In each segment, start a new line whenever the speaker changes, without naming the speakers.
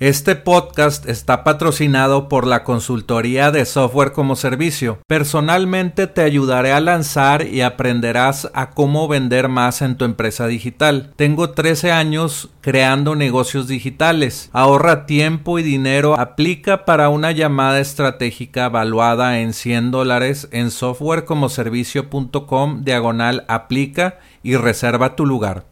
Este podcast está patrocinado por la consultoría de software como servicio. Personalmente te ayudaré a lanzar y aprenderás a cómo vender más en tu empresa digital. Tengo 13 años creando negocios digitales. Ahorra tiempo y dinero. Aplica para una llamada estratégica evaluada en 100 dólares en softwarecomoservicio.com diagonal aplica y reserva tu lugar.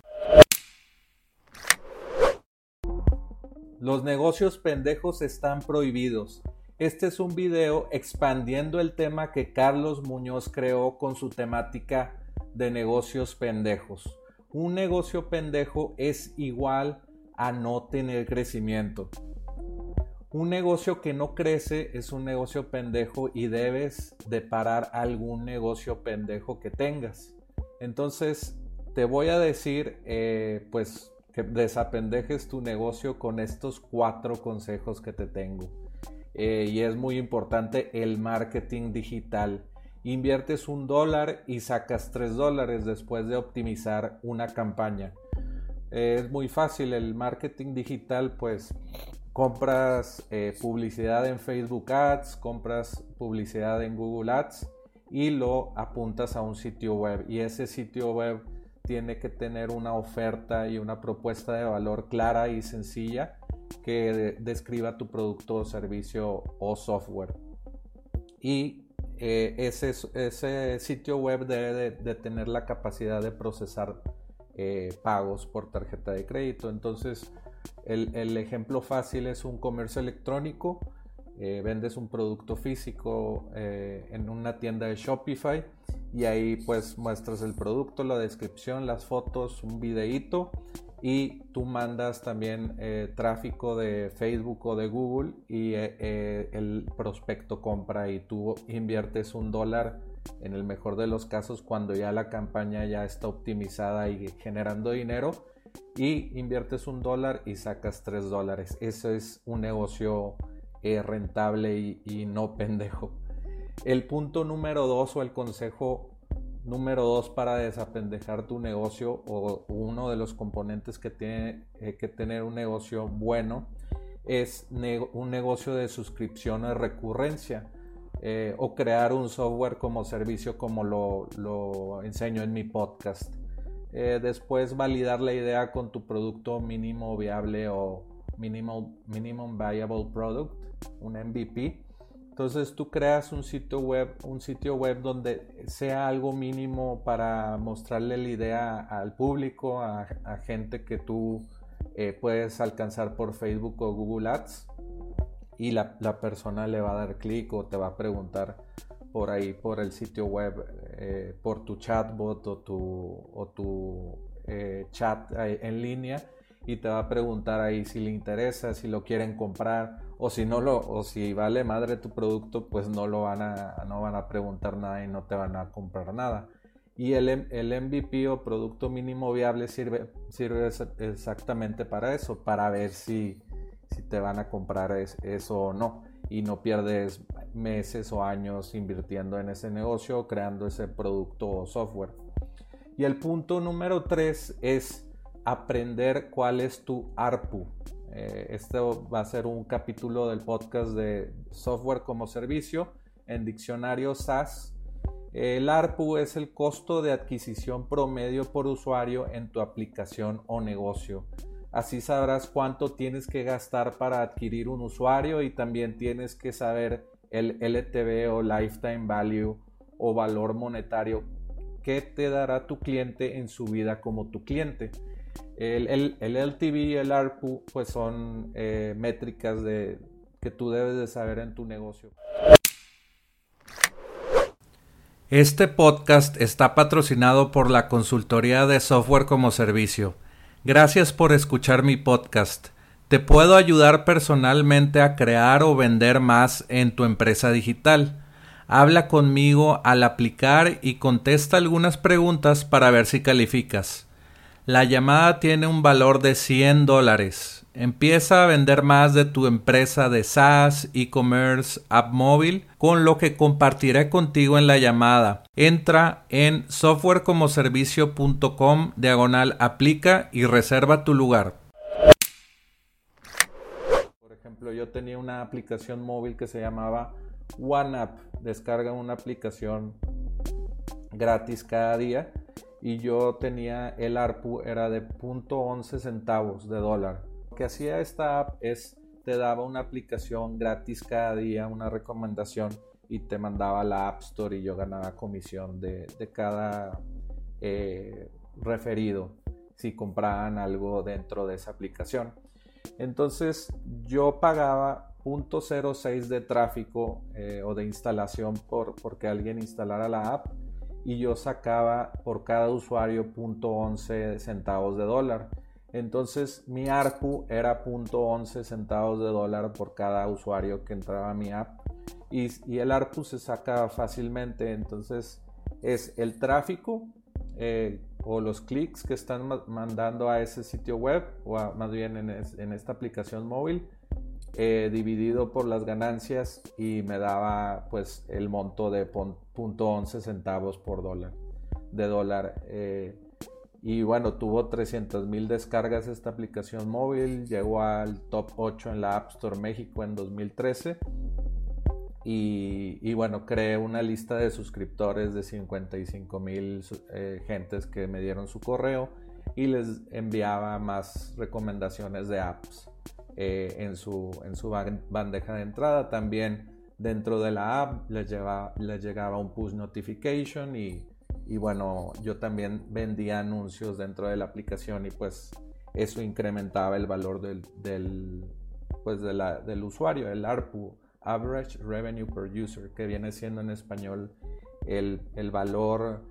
Los negocios pendejos están prohibidos. Este es un video expandiendo el tema que Carlos Muñoz creó con su temática de negocios pendejos. Un negocio pendejo es igual a no tener crecimiento. Un negocio que no crece es un negocio pendejo y debes de parar algún negocio pendejo que tengas. Entonces te voy a decir eh, pues desapendejes tu negocio con estos cuatro consejos que te tengo. Eh, y es muy importante el marketing digital. Inviertes un dólar y sacas tres dólares después de optimizar una campaña. es muy fácil el marketing digital, pues compras eh, publicidad en Facebook Ads, compras publicidad en Google Ads y lo apuntas a un sitio web. Y ese sitio web tiene que tener una oferta y una propuesta de valor clara y sencilla que describa tu producto servicio o software. Y eh, ese, ese, sitio web debe de, tener la capacidad de procesar eh, pagos por tarjeta de crédito. Entonces, el, el ejemplo fácil es un comercio electrónico. Eh, vendes un producto físico en una tienda de Shopify y ahí pues muestras el producto, la descripción, las fotos, un videíto y tú mandas también eh, tráfico de Facebook o de Google y eh, eh, el prospecto compra y tú inviertes un dólar en el mejor de los casos cuando ya la campaña ya está optimizada y generando dinero y inviertes un dólar y sacas tres dólares. Eso es un negocio rentable y no pendejo. El punto número dos o el consejo número dos para desapendejar tu negocio o uno de los componentes que tiene eh, que tener un negocio bueno es un negocio de suscripción o recurrencia eh, o crear un software como servicio como lo, enseño en mi podcast. Eh, después validar la idea con tu producto mínimo viable o minimum viable product, un MVP entonces tú creas un sitio web, un sitio web donde sea algo mínimo para mostrarle la idea al público, a, gente que tú eh, puedes alcanzar por Facebook o Google Ads y la, persona le va a dar clic o te va a preguntar por ahí, por el sitio web, eh, por tu chatbot o tu, o tu eh, chat en línea y te va a preguntar ahí si le interesa, si lo quieren comprar o si no lo o si vale madre tu producto, pues no lo van a no van a preguntar nada y no te van a comprar nada. Y el, el MVP o producto mínimo viable sirve, sirve exactamente para eso, para ver si, si te van a comprar eso o no. Y no pierdes meses o años invirtiendo en ese negocio creando ese producto o software. Y el punto número tres es aprender cuál es tu ARPU. Eh, este va a ser un capítulo del podcast de software como servicio en diccionario SaaS. El ARPU es el costo de adquisición promedio por usuario en tu aplicación o negocio. Así sabrás cuánto tienes que gastar para adquirir un usuario y también tienes que saber el LTV o Lifetime Value o valor monetario que te dará tu cliente en su vida como tu cliente. El, LTV y el ARPU pues son eh, métricas que tú debes de saber en tu negocio. Este podcast está patrocinado por la consultoría de software como servicio. Gracias por escuchar mi podcast. Te puedo ayudar personalmente a crear o vender más en tu empresa digital. Habla conmigo al aplicar y contesta algunas preguntas para ver si calificas. La llamada tiene un valor de 100 dólares. Empieza a vender más de tu empresa de SaaS, e-commerce, app móvil, con lo que compartiré contigo en la llamada. Entra en softwarecomoservicio.com diagonal aplica y reserva tu lugar. Por ejemplo, yo tenía una aplicación móvil que se llamaba OneApp. Descarga una aplicación gratis cada día y yo tenía el ARPU era de 0.11 centavos de dólar. Lo que hacía esta app es te daba una aplicación gratis cada día, una recomendación y te mandaba la App Store y yo ganaba comisión de, cada eh, referido si compraban algo dentro de esa aplicación. Entonces yo pagaba 0.06 de tráfico eh, o de instalación por porque alguien instalara la app y yo sacaba por cada usuario 0.11 centavos de dólar. Entonces mi ARPU era 0.11 centavos de dólar por cada usuario que entraba a mi app. Y, y, el ARPU se saca fácilmente. Entonces es el tráfico eh, o los clics que están mandando a ese sitio web o más bien en, en esta aplicación móvil eh, dividido por las ganancias y me daba pues el monto de 0.11 centavos por dólar de dólar eh, y bueno tuvo 300 mil descargas esta aplicación móvil llegó al top 8 en la App Store México en 2013 y, bueno creé una lista de suscriptores de 55 mil eh, gentes que me dieron su correo y les enviaba más recomendaciones de apps eh, en, su, en su bandeja de entrada. También dentro de la app les, les llegaba un push notification y, y, bueno, yo también vendía anuncios dentro de la aplicación y pues eso incrementaba el valor del, del pues de la, del usuario, el ARPU, Average Revenue Per User, que viene siendo en español el, el valor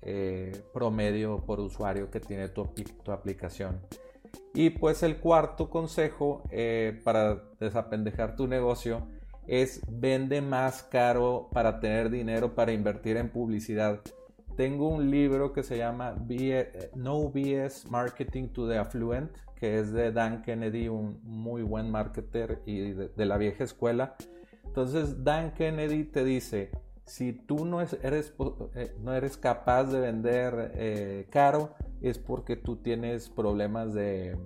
eh, promedio por usuario que tiene tu, tu aplicación. Y pues el cuarto consejo eh, para desapendejar tu negocio es vende más caro para tener dinero para invertir en publicidad. Tengo un libro que se llama No BS Marketing to the Affluent, que es de Dan Kennedy, un muy buen marketer y de, la vieja escuela. Entonces Dan Kennedy te dice, si tú no eres, eh, no eres capaz de vender eh, caro, es porque tú tienes problemas de,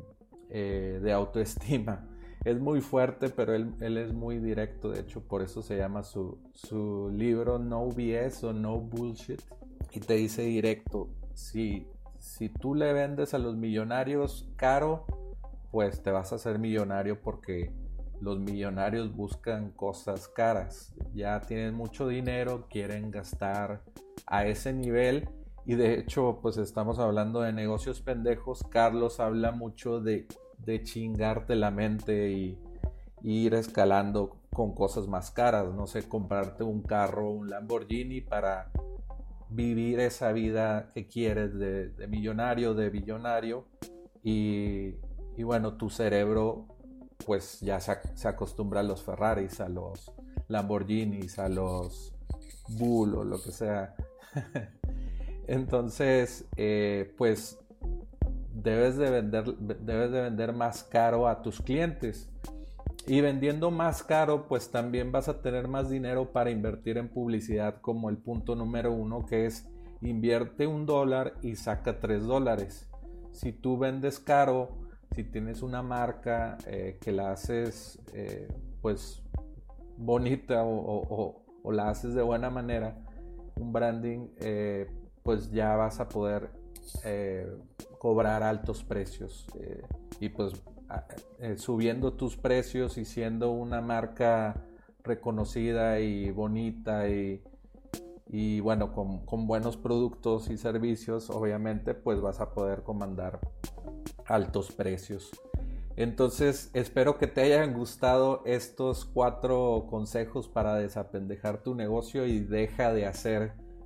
eh, autoestima. Es muy fuerte, pero él, es muy directo, de hecho por eso se llama su, su libro No BS o No Bullshit. Y te dice directo, si, si tú le vendes a los millonarios caro, pues te vas a hacer millonario porque los millonarios buscan cosas caras. Ya tienen mucho dinero, quieren gastar a ese nivel y de hecho, pues estamos hablando de negocios pendejos. Carlos habla mucho de, de chingarte la mente y, ir escalando con cosas más caras. No sé, comprarte un carro, un Lamborghini para vivir esa vida que quieres de, millonario, de billonario. Y, y, bueno, tu cerebro pues ya se, se acostumbra a los Ferraris, a los Lamborghinis, a los Bull o lo que sea. Entonces, eh, pues debes de, vender, debes de vender más caro a tus clientes. Y vendiendo más caro, pues también vas a tener más dinero para invertir en publicidad como el punto número uno, que es invierte un dólar y saca tres dólares. si tú vendes caro, si tienes una marca eh, que la haces eh, pues bonita o, la haces de buena manera, un branding, pues ya vas a poder cobrar altos precios. y pues subiendo tus precios y siendo una marca reconocida y bonita y, y bueno, con, con, buenos productos y servicios, obviamente, pues vas a poder comandar altos precios. Entonces, espero que te hayan gustado estos cuatro consejos para desapendejar tu negocio y deja de hacer